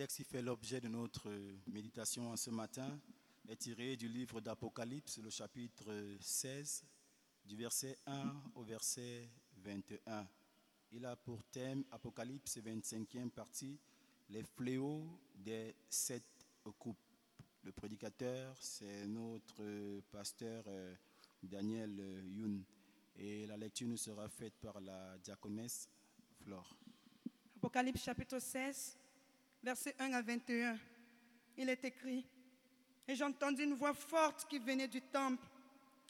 texte qui fait l'objet de notre méditation ce matin est tiré du livre d'Apocalypse, le chapitre 16, du verset 1 au verset 21. Il a pour thème Apocalypse 25e partie, les fléaux des sept coupes. Le prédicateur, c'est notre pasteur euh, Daniel euh, Youn. Et la lecture nous sera faite par la diaconesse Flore. Apocalypse chapitre 16, versets 1 à 21. Il est écrit, et j'entendis une voix forte qui venait du temple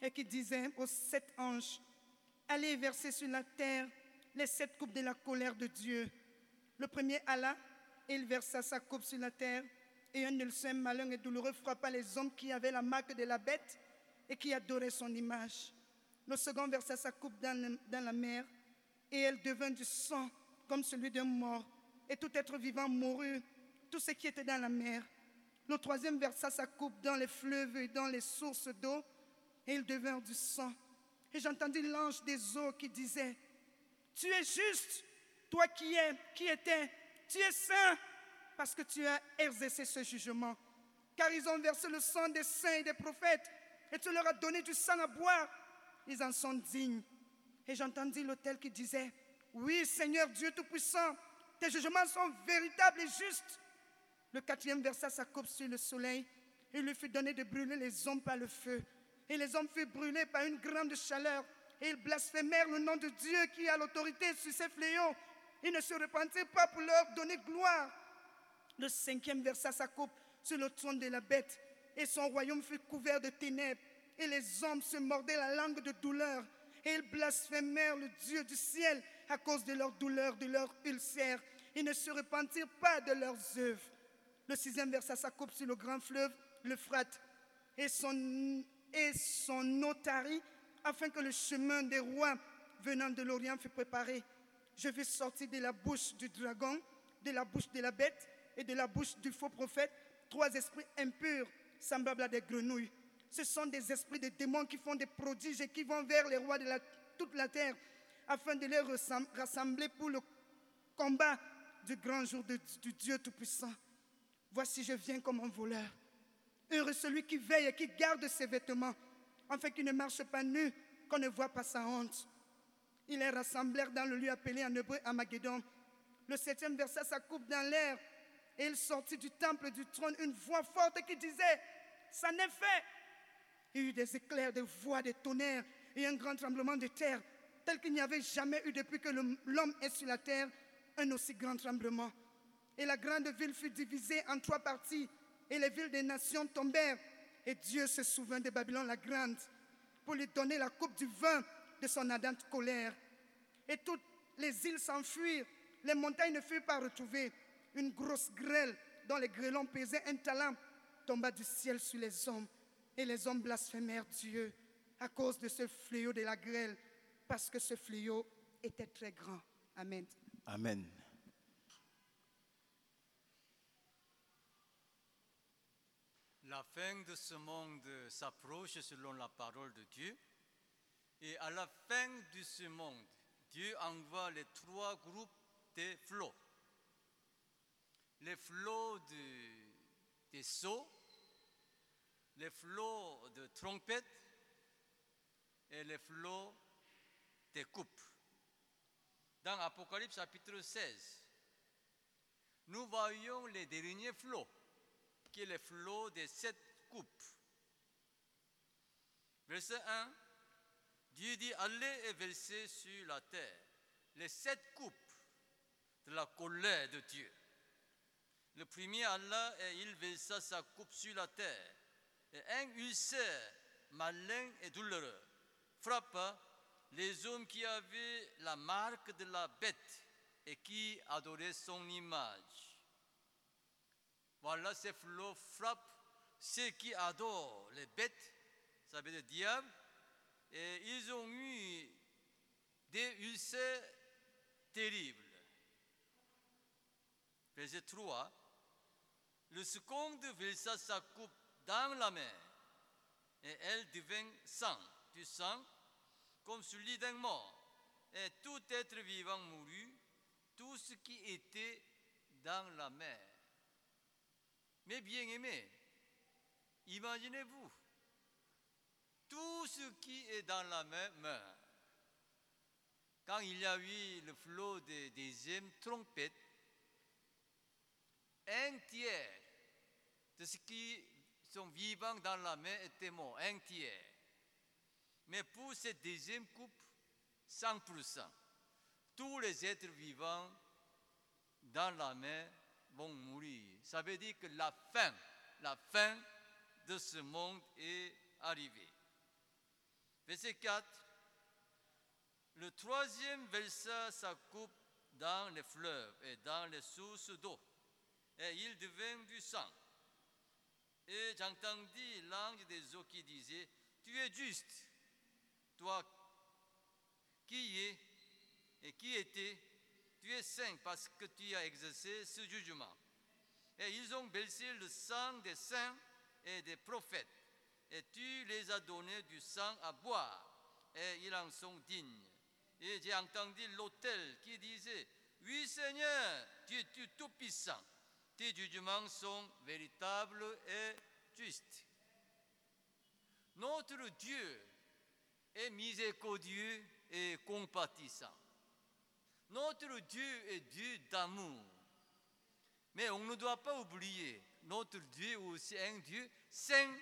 et qui disait aux sept anges, allez verser sur la terre les sept coupes de la colère de Dieu. Le premier alla, et il versa sa coupe sur la terre, et un ulcère malin et douloureux frappa les hommes qui avaient la marque de la bête et qui adoraient son image. Le second versa sa coupe dans, dans la mer, et elle devint du sang comme celui d'un mort, et tout être vivant mourut, tout ce qui était dans la mer. Le troisième versa sa coupe dans les fleuves et dans les sources d'eau, et il devint du sang. Et j'entendis l'ange des eaux qui disait, Tu es juste, toi qui es, qui étais, tu es saint, parce que tu as exercé ce jugement. Car ils ont versé le sang des saints et des prophètes, et tu leur as donné du sang à boire. Ils en sont dignes. Et j'entendis l'autel qui disait, Oui, Seigneur Dieu Tout-Puissant, tes jugements sont véritables et justes. Le quatrième versa sa coupe sur le soleil, il lui fut donné de brûler les hommes par le feu. Et les hommes furent brûlés par une grande chaleur, et ils blasphémèrent le nom de Dieu qui a l'autorité sur ces fléaux. Ils ne se repentirent pas pour leur donner gloire. Le cinquième versa sa coupe sur le trône de la bête, et son royaume fut couvert de ténèbres. Et les hommes se mordaient la langue de douleur, et ils blasphémèrent le Dieu du ciel à cause de leur douleur, de leur ulcère. Ils ne se repentirent pas de leurs œuvres. Le sixième versa sa coupe sur le grand fleuve, l'Euphrate, et son, et afin que le chemin des rois venant de l'Orient fût préparé. Je vais sortir de la bouche du dragon, de la bouche de la bête et de la bouche du faux prophète trois esprits impurs, semblables à des grenouilles. Ce sont des esprits de démons qui font des prodiges et qui vont vers les rois de toute la terre, afin de les rassembler pour le combat du grand jour du Dieu Tout-Puissant. Voici, je viens comme un voleur. Heureux celui qui veille et qui garde ses vêtements, afin qu'il ne marche pas nu, qu'on ne voit pas sa honte. Ils les rassemblèrent dans le lieu appelé en hébreu Amageddon. Le septième versa sa coupe dans l'air, et il sortit du temple du trône une voix forte qui disait, ça n'est fait. Il y eut des éclairs, des voix, des tonnerres et un grand tremblement de terre, tel qu'il n'y avait jamais eu depuis que l'homme est sur la terre, un aussi grand tremblement. Et la grande ville fut divisée en trois parties, et les villes des nations tombèrent. Et Dieu se souvint de Babylone la grande pour lui donner la coupe du vin de son ardente colère. Et toutes les îles s'enfuirent, les montagnes ne furent pas retrouvées. Une grosse grêle dont les grêlons pesaient un talent tomba du ciel sur les hommes. Et les hommes blasphémèrent Dieu à cause de ce fléau de la grêle, parce que ce fléau était très grand. Amen. Amen. La fin de ce monde s'approche selon la parole de Dieu. Et à la fin de ce monde, Dieu envoie les trois groupes de flots. Les flots de, des sceaux, les flots de trompettes et les flots des coupes. Dans Apocalypse chapitre 16, nous voyons les derniers flots, qui est le flot des sept coupes. Verset 1, Dieu dit, allez et versez sur la terre les sept coupes de la colère de Dieu. Le premier Allah, et il versa sa coupe sur la terre, et un ulcère malin et douloureux frappa les hommes qui avaient la marque de la bête et qui adoraient son image. Voilà, ces flots frappent ceux qui adorent les bêtes, ça veut dire diable, et ils ont eu des ulcères terribles. Verset 3. Le second versa sa coupe dans la mer, et elle devint sang, du sang, comme celui d'un mort. Et tout être vivant mourut, tout ce qui était dans la mer. Mes bien-aimés, imaginez-vous, tout ce qui est dans la main meurt. Quand il y a eu le flot des deuxièmes trompettes, un tiers de ce qui sont vivants dans la main était mort, un tiers. Mais pour cette deuxième coupe, 100%. Tous les êtres vivants dans la mer vont mourir. Ça veut dire que la fin, la fin de ce monde est arrivée. Verset 4. Le troisième versa sa coupe dans les fleuves et dans les sources d'eau, et il devint du sang. Et j'entendis l'ange des eaux qui disait, Tu es juste, toi qui es et qui était, tu es saint parce que tu as exercé ce jugement. Et ils ont versé le sang des saints et des prophètes, et tu les as donné du sang à boire, et ils en sont dignes. Et j'ai entendu l'autel qui disait, oui Seigneur, tu es tout-puissant, tes jugements sont véritables et justes. Notre Dieu est miséricordieux et compatissant. Notre Dieu est Dieu d'amour. Mais on ne doit pas oublier, notre Dieu est aussi un Dieu saint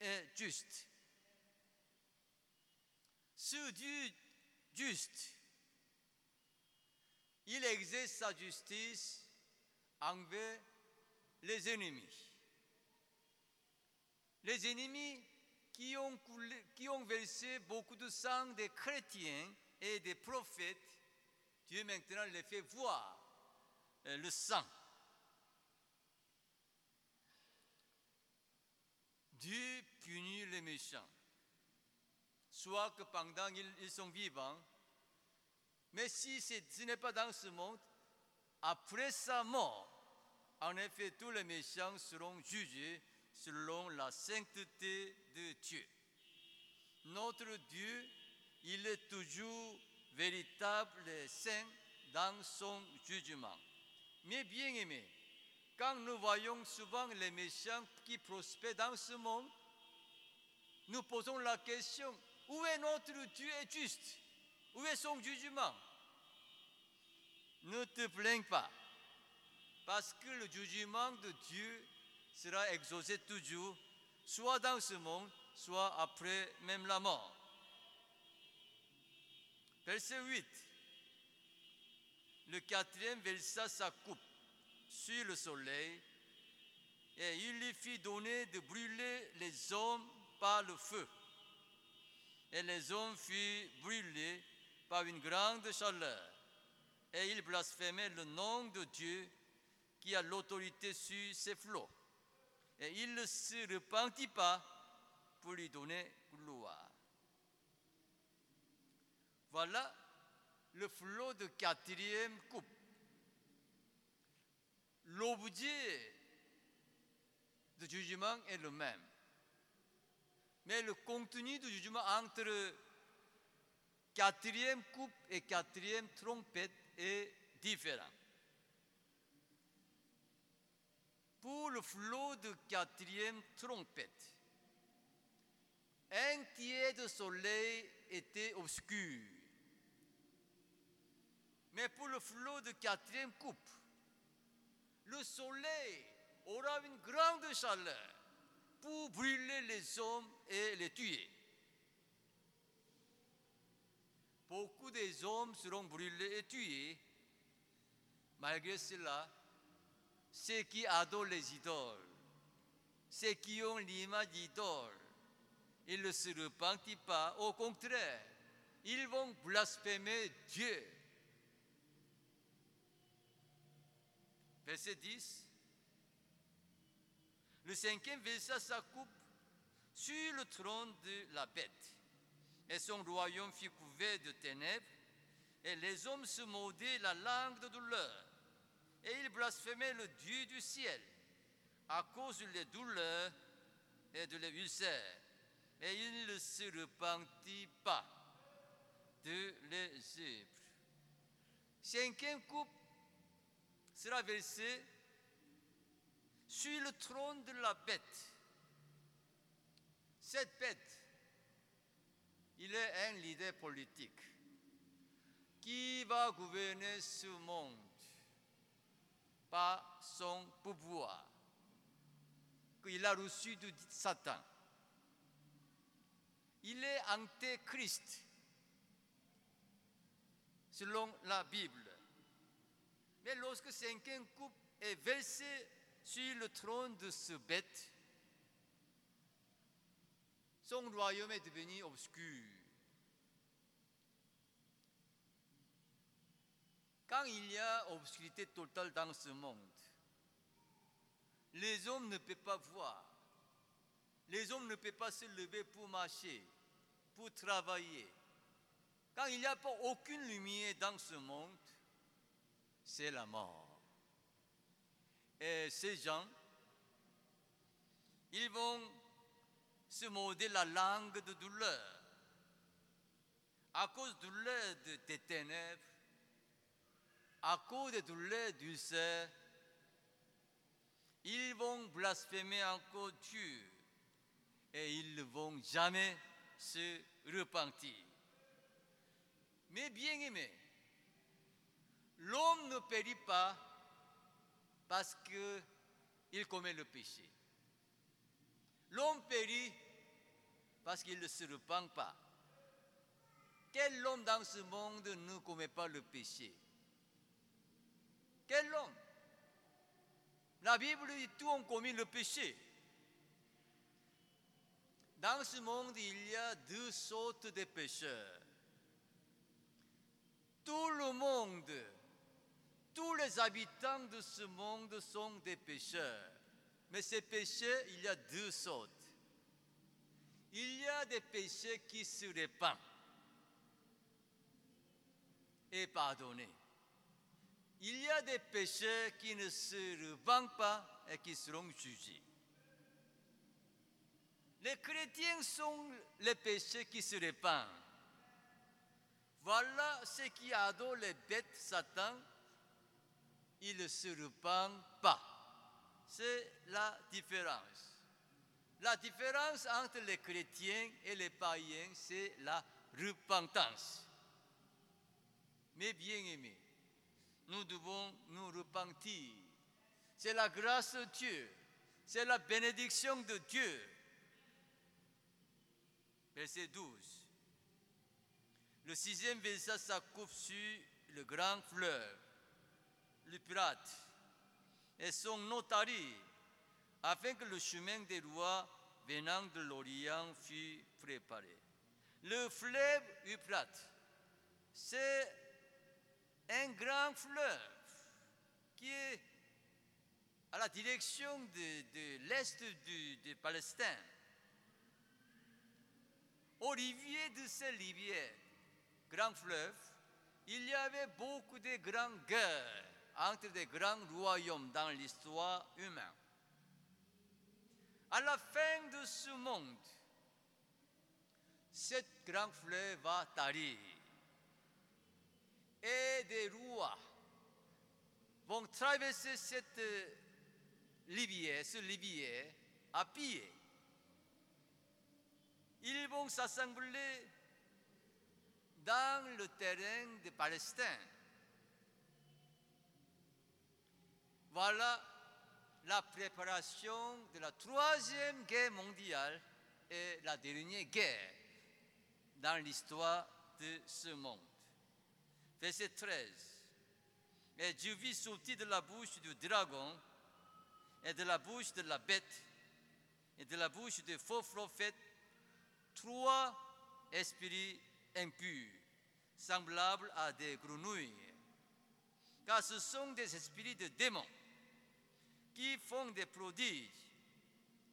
et juste. Ce Dieu juste, il exerce sa justice envers les ennemis. Les ennemis qui ont, versé beaucoup de sang des chrétiens et des prophètes, Dieu maintenant les fait voir euh, le sang. Dieu punit les méchants, soit que pendant ils sont vivants, mais si ce n'est pas dans ce monde, après sa mort, en effet, tous les méchants seront jugés selon la sainteté de Dieu. Notre Dieu, il est toujours véritable et saint dans son jugement. Mais bien aimé, quand nous voyons souvent les méchants qui prospèrent dans ce monde, nous posons la question, où est notre Dieu est juste? Où est son jugement? Ne te plains pas, parce que le jugement de Dieu sera exaucé toujours, soit dans ce monde, soit après même la mort. Verset 8. Le quatrième versa sa coupe sur le soleil et il lui fit donner de brûler les hommes par le feu. Et les hommes furent brûlés par une grande chaleur. Et il blasphémait le nom de Dieu qui a l'autorité sur ses flots. Et il ne se repentit pas pour lui donner gloire. Voilà le flot de quatrième coupe. L'objet de jugement est le même. Mais le contenu du jugement entre quatrième coupe et quatrième trompette est différent. Pour le flot de quatrième trompette, un tiers de soleil était obscur. Mais pour le flot de quatrième coupe, le soleil aura une grande chaleur pour brûler les hommes et les tuer. Beaucoup des hommes seront brûlés et tués. Malgré cela, ceux qui adorent les idoles, ceux qui ont l'image d'idole, ils ne se repentent pas. Au contraire, ils vont blasphémer Dieu. Verset 10. Le cinquième versa sa coupe sur le trône de la bête, et son royaume fut couvert de ténèbres, et les hommes se mordaient la langue de douleur et il blasphémait le Dieu du ciel à cause des douleurs et de l'ulcère. Et il ne se repentit pas de les œuvres. Cinquième coupe sera versée sur le trône de la bête. Cette bête, il est un leader politique qui va gouverner ce monde son pouvoir qu'il a reçu de Satan. Il est antéchrist selon la Bible. Mais lorsque cinquième coupe est versé sur le trône de ce bête, son royaume est devenu obscur. Quand il y a obscurité totale dans ce monde, les hommes ne peuvent pas voir. Les hommes ne peuvent pas se lever pour marcher, pour travailler. Quand il n'y a pas aucune lumière dans ce monde, c'est la mort. Et ces gens, ils vont se morder la langue de douleur. À cause de douleur des ténèbres, à cause des douleurs d'ulcères, ils vont blasphémer encore Dieu et ils ne vont jamais se repentir. Mais bien aimé, l'homme ne périt pas parce qu'il commet le péché. L'homme périt parce qu'il ne se repent pas. Quel homme dans ce monde ne commet pas le péché? Quel homme? La Bible dit tout ont commis le péché. Dans ce monde, il y a deux sortes de pécheurs. Tout le monde, tous les habitants de ce monde sont des pécheurs. Mais ces péchés, il y a deux sortes. Il y a des péchés qui se répandent et pardonnés. Il y a des péchés qui ne se répandent pas et qui seront jugés. Les chrétiens sont les péchés qui se répandent. Voilà ce qui adore les bêtes Satan. Ils ne se répandent pas. C'est la différence. La différence entre les chrétiens et les païens, c'est la repentance. Mais bien aimés, nous devons nous repentir. C'est la grâce de Dieu, c'est la bénédiction de Dieu. Verset 12. Le sixième verset s'accoupe sur le grand fleuve, le pirate, et son notari, afin que le chemin des rois venant de l'Orient fût préparé. Le fleuve Euphrates, c'est un grand fleuve qui est à la direction de, l'est de, Palestine. Au rivier de ces rivières, grand fleuve, il y avait beaucoup de grandes guerres entre des grands royaumes dans l'histoire humaine. À la fin de ce monde, cette grand fleuve va tarir et des rois vont traverser cette rivière, ce rivière à pied. Ils vont s'assembler dans le terrain de Palestine. Voilà la préparation de la troisième guerre mondiale et la dernière guerre dans l'histoire de ce monde. Verset 13. Et Dieu vit sortir de la bouche du dragon et de la bouche de la bête et de la bouche des faux prophètes trois esprits impurs, semblables à des grenouilles. Car ce sont des esprits de démons qui font des prodiges,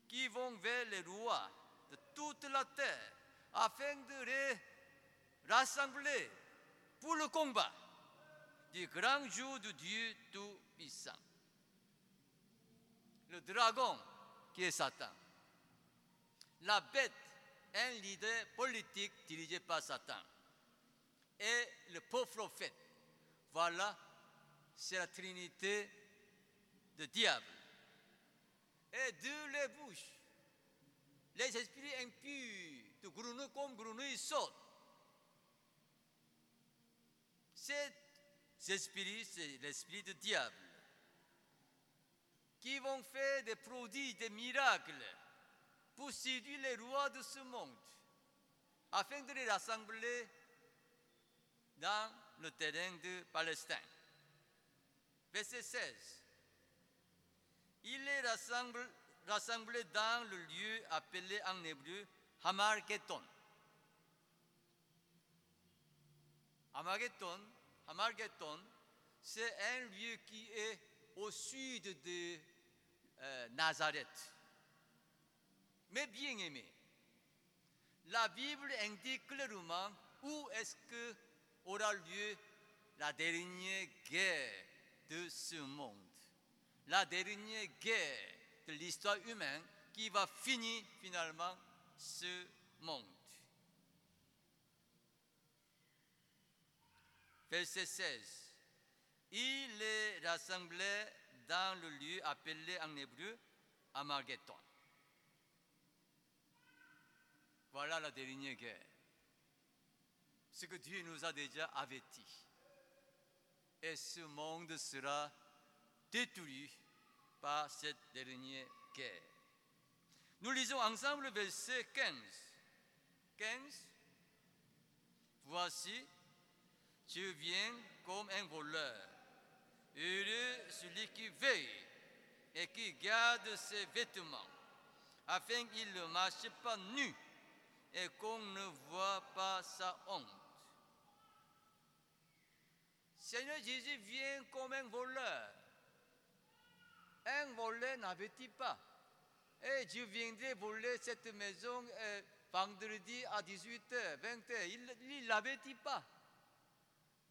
qui vont vers les rois de toute la terre afin de les rassembler pour le combat du grand jour de Dieu Tout-Puissant. Le dragon qui est Satan. La bête, un leader politique dirigé par Satan. Et le pauvre prophète. Voilà, c'est la trinité de diable. et de les bouches. Les esprits impurs de grenouilles comme grenouilles sautent. Cet esprit, c'est l'esprit du diable qui vont faire des prodiges, des miracles pour séduire les rois de ce monde afin de les rassembler dans le terrain de Palestine. Verset 16. Il les rassemble, dans le lieu appelé en hébreu Hamargeton. Hamargeton, Hamargeton c'est un lieu qui est au sud de euh, Nazareth. Mais bien aimé, la Bible indique clairement où est-ce que aura lieu la dernière guerre de ce monde. La dernière guerre de l'histoire humaine qui va finir finalement ce monde. Verset 16. Il les rassemblait dans le lieu appelé en hébreu Amargeton. Voilà la dernière guerre. Ce que Dieu nous a déjà averti. Et ce monde sera détruit par cette dernière guerre. Nous lisons ensemble le verset 15. 15. Voici, je viens comme un voleur. Heureux celui qui veille et qui garde ses vêtements, afin qu'il ne marche pas nu et qu'on ne voit pas sa honte. Seigneur Jésus vient comme un voleur. Un voleur n'avait-il pas Et je viendrai voler cette maison euh, vendredi à 18h, 20h. Il ne l'avait-il pas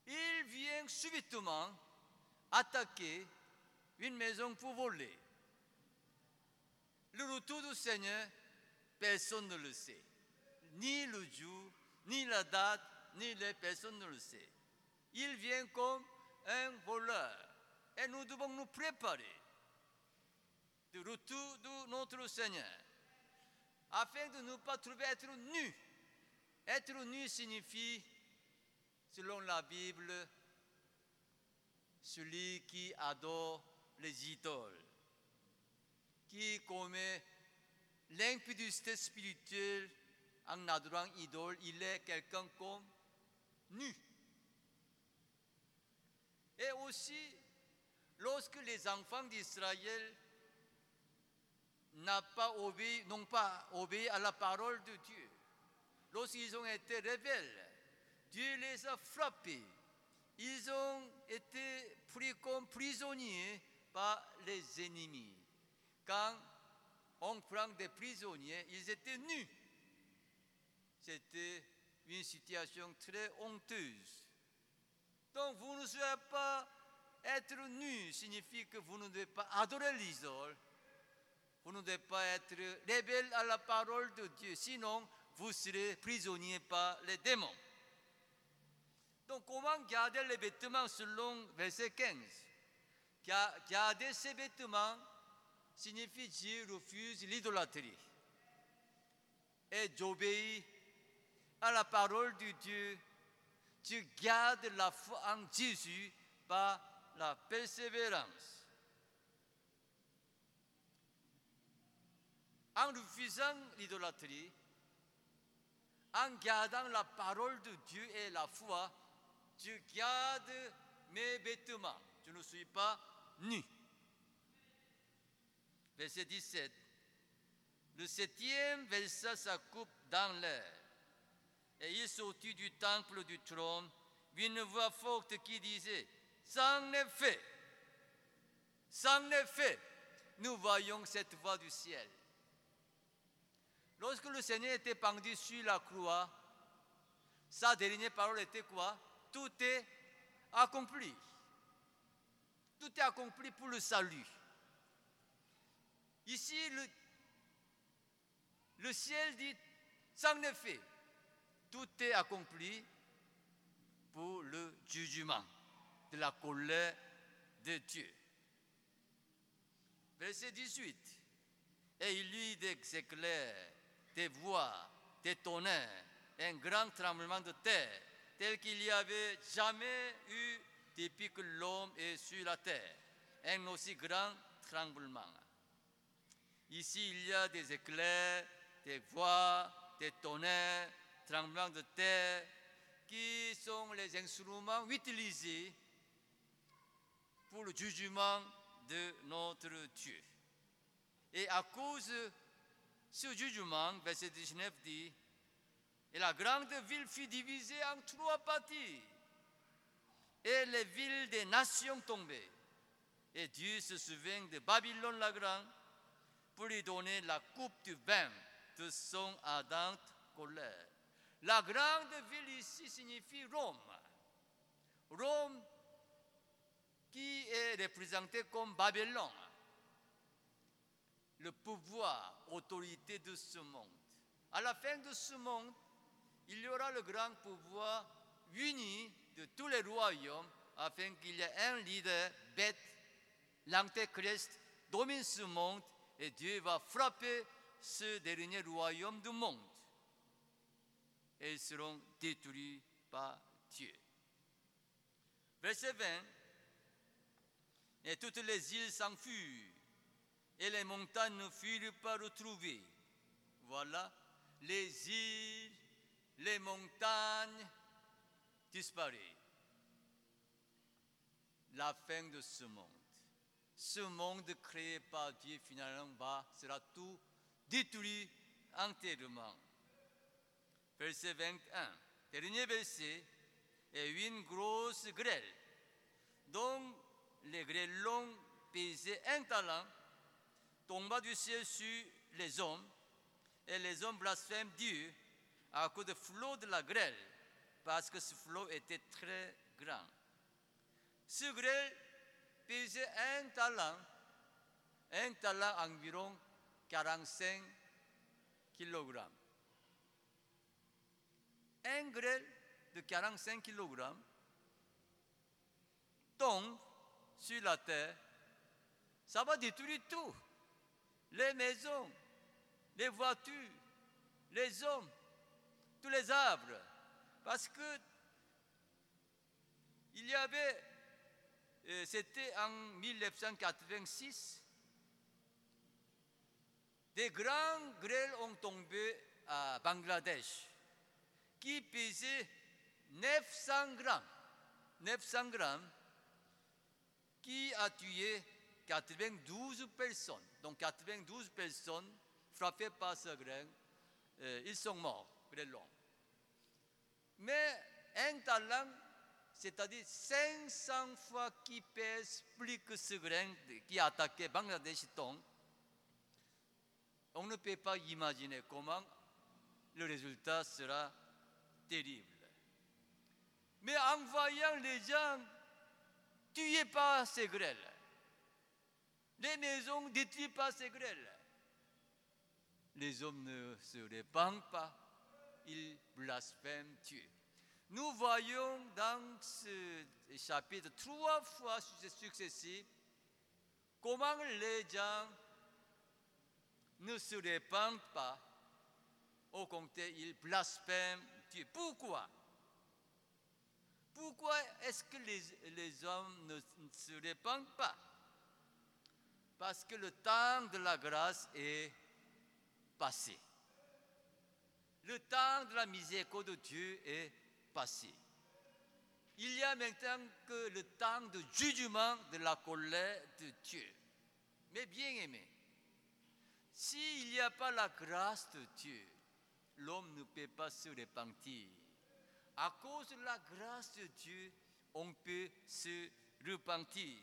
Il vient subitement attaquer une maison pour voler. Le retour du Seigneur, personne ne le sait ni le jour, ni la date, ni les personnes ne le sait. Il vient comme un voleur. Et nous devons nous préparer de retour de notre Seigneur, afin de ne pas trouver être nu. Être nu signifie, selon la Bible, celui qui adore les idoles, qui commet l'impudicité spirituelle en adorant idole, il est quelqu'un comme nu. Et aussi, lorsque les enfants d'Israël n'ont pas obéi, pas obéi à la parole de Dieu, lorsqu'ils ont été rebelles, Dieu les a frappés. Ils ont été pris comme prisonniers par les ennemis. Quand on prend des prisonniers, ils étaient nus c'était une situation très honteuse. Donc vous ne devez pas être nu, signifie que vous ne devez pas adorer l'isole. Vous ne devez pas être rebelle à la parole de Dieu, sinon vous serez prisonnier par les démons. Donc comment garder les vêtements selon verset 15 Garder ces vêtements signifie Dieu refuse l'idolâtrie. Et j'obéis à la parole de Dieu, tu gardes la foi en Jésus par la persévérance. En refusant l'idolâtrie, en gardant la parole de Dieu et la foi, tu gardes mes vêtements. Tu ne suis pas nu. Verset 17. Le septième versa sa coupe dans l'air et il sortit du temple du trône une voix forte qui disait, fait, c'en est fait. Nous voyons cette voix du ciel. Lorsque le Seigneur était pendu sur la croix, sa dernière parole était quoi? Tout est accompli. Tout est accompli pour le salut. Ici, le, ciel dit, est fait tout est accompli pour le jugement de la colère de Dieu. Verset 18. et il y eut des éclairs, des voix, des tonnerres, un grand tremblement de terre, tel qu'il n'y avait jamais eu depuis que l'homme est sur la terre, un aussi grand tremblement. Ici, il y a des éclairs, des voix, des tonnerres, tremblements de terre, qui sont les instruments utilisés pour le jugement de notre Dieu. Et à cause de ce jugement, verset 19 dit, et la grande ville fut divisée en trois parties, et les villes des nations tombaient. Et Dieu se souvient de Babylone la grande pour lui donner la coupe du vin de son ardente colère. La grande ville ici signifie Rome. Rome qui est représenté comme Babylone, le pouvoir, autorité de ce monde. À la fin de ce monde, il y aura le grand pouvoir uni de tous les royaumes afin qu'il y ait un leader bête, l'antéchrist, domine ce monde et Dieu va frapper ce dernier royaume du monde. Et ils seront détruits par Dieu. Verset 20. Et toutes les îles s'enfuirent, et les montagnes ne furent pas retrouvées. Voilà, les îles, les montagnes disparaissent. La fin de ce monde. Ce monde créé par Dieu finalement va, sera tout détruit entièrement. Verset 21. Dernier verset. Et une grosse grêle, dont les grêlons pesaient un talent, tomba du ciel sur les hommes, et les hommes blasphèment Dieu à cause du flot de la grêle, parce que ce flot était très grand. Ce grêle pesait un talent, un talent environ 45 kg. Un grêle de 45 kg tombe sur la terre, ça va détruire tout. Les maisons, les voitures, les hommes, tous les arbres. Parce que il y avait, euh, c'était en 1986, des grands grêles ont tombé à Bangladesh qui pesaient 900 grammes. 900 grammes qui a tué 92 personnes. Donc 92 personnes frappées par ce grain, euh, ils sont morts, grêlons. Mais un talent, c'est-à-dire 500 fois qui pèse plus que ce grain qui a attaqué Bangladesh on ne peut pas imaginer comment le résultat sera terrible. Mais en voyant les gens tués par ces grêles, les maisons détruites par ces grêles, les hommes ne se répandent pas, ils blasphèment Dieu. Nous voyons dans ce chapitre trois fois successifs comment les gens ne se répandent pas, au contraire, ils blasphèment Dieu. Pourquoi? Pourquoi est-ce que les, les hommes ne se répandent pas? Parce que le temps de la grâce est passé. Le temps de la miséricorde de Dieu est passé. Il y a maintenant que le temps de jugement de la colère de Dieu. Mais bien aimé, s'il n'y a pas la grâce de Dieu, l'homme ne peut pas se repentir. À cause de la grâce de Dieu, on peut se repentir.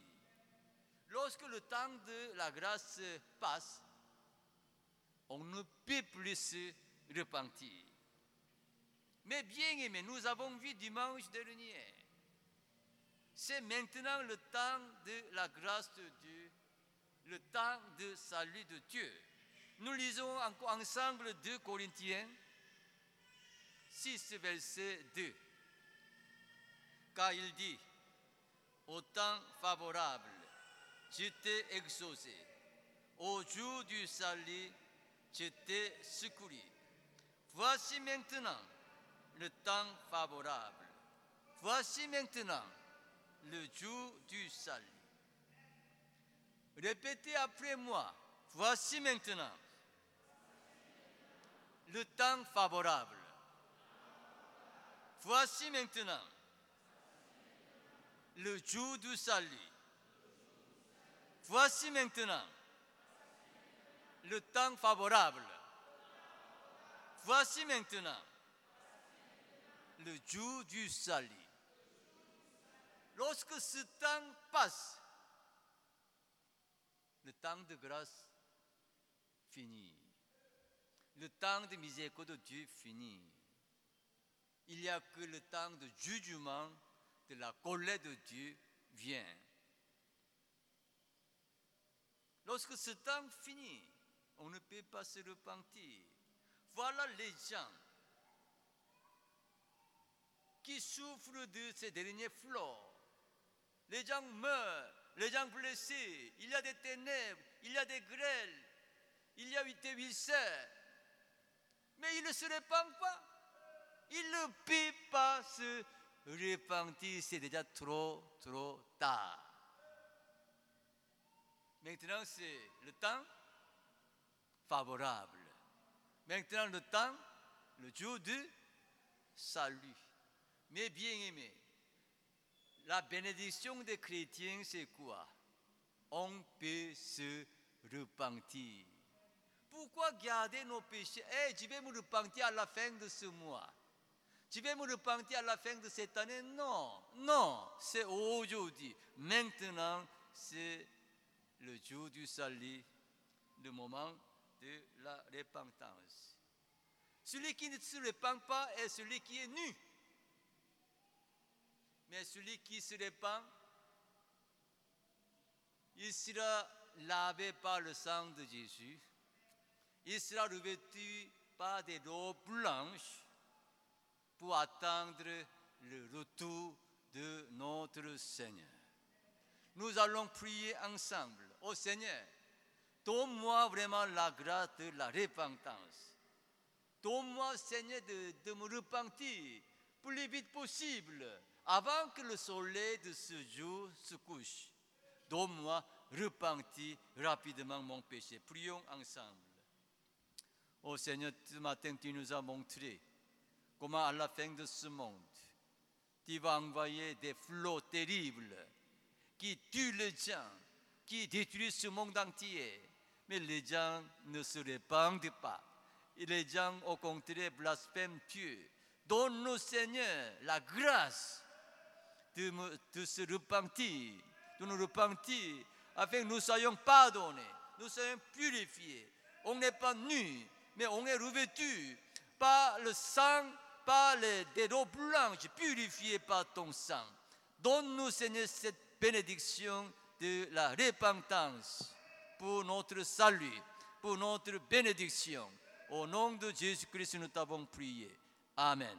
Lorsque le temps de la grâce passe, on ne peut plus se repentir. Mais bien aimé, nous avons vu dimanche dernier. C'est maintenant le temps de la grâce de Dieu, le temps de salut de Dieu. Nous lisons ensemble 2 Corinthiens 6, verset 2. Car il dit, au temps favorable, je t'ai exaucé. Au jour du salut, je t'ai secouru. Voici maintenant le temps favorable. Voici maintenant le jour du salut. Répétez après moi. Voici maintenant le temps favorable. Voici maintenant le jour du salut. Voici maintenant le temps favorable. Voici maintenant le jour du salut. Lorsque ce temps passe, le temps de grâce finit. Le temps de miséricorde de Dieu finit. Il n'y a que le temps de jugement, de la colère de Dieu vient. Lorsque ce temps finit, on ne peut pas se repentir. Voilà les gens qui souffrent de ces derniers flots. Les gens meurent, les gens blessés, il y a des ténèbres, il y a des grêles, il y a des ulcères. Mais ils ne se répandent pas. Ils ne peuvent pas se repentir, c'est déjà trop, trop tard. Maintenant, c'est le temps favorable. Maintenant, le temps, le jour du salut. Mais bien aimé, la bénédiction des chrétiens, c'est quoi? On peut se repentir. Pourquoi garder nos péchés? Eh, je vais me repentir à la fin de ce mois? Je vais me repentir à la fin de cette année? Non, non, c'est aujourd'hui. Maintenant, c'est le jour du salut, le moment de la repentance. Celui qui ne se repent pas est celui qui est nu. Mais celui qui se répand, il sera lavé par le sang de Jésus. Il sera revêtu par des robes blanches pour attendre le retour de notre Seigneur. Nous allons prier ensemble. Ô Seigneur, donne-moi vraiment la grâce de la repentance. Donne-moi, Seigneur, de, me repentir plus vite possible avant que le soleil de ce jour se couche. Donne-moi repentir rapidement mon péché. Prions ensemble. Ô Seigneur, ce matin, tu nous as montré comment à la fin de ce monde, tu vas envoyer des flots terribles qui tuent les gens, qui détruisent ce monde entier. Mais les gens ne se répandent pas. Les gens, au contraire, blasphèment Dieu. Donne-nous, Seigneur, la grâce de, se repentir, de nous repentir, afin que nous soyons pardonnés, nous soyons purifiés. On n'est pas nus, mais on est revêtus par le sang, par les, des blanches, purifiées par ton sang. Donne-nous, Seigneur, cette bénédiction de la repentance pour notre salut, pour notre bénédiction. Au nom de Jésus-Christ, nous t'avons prié. Amen.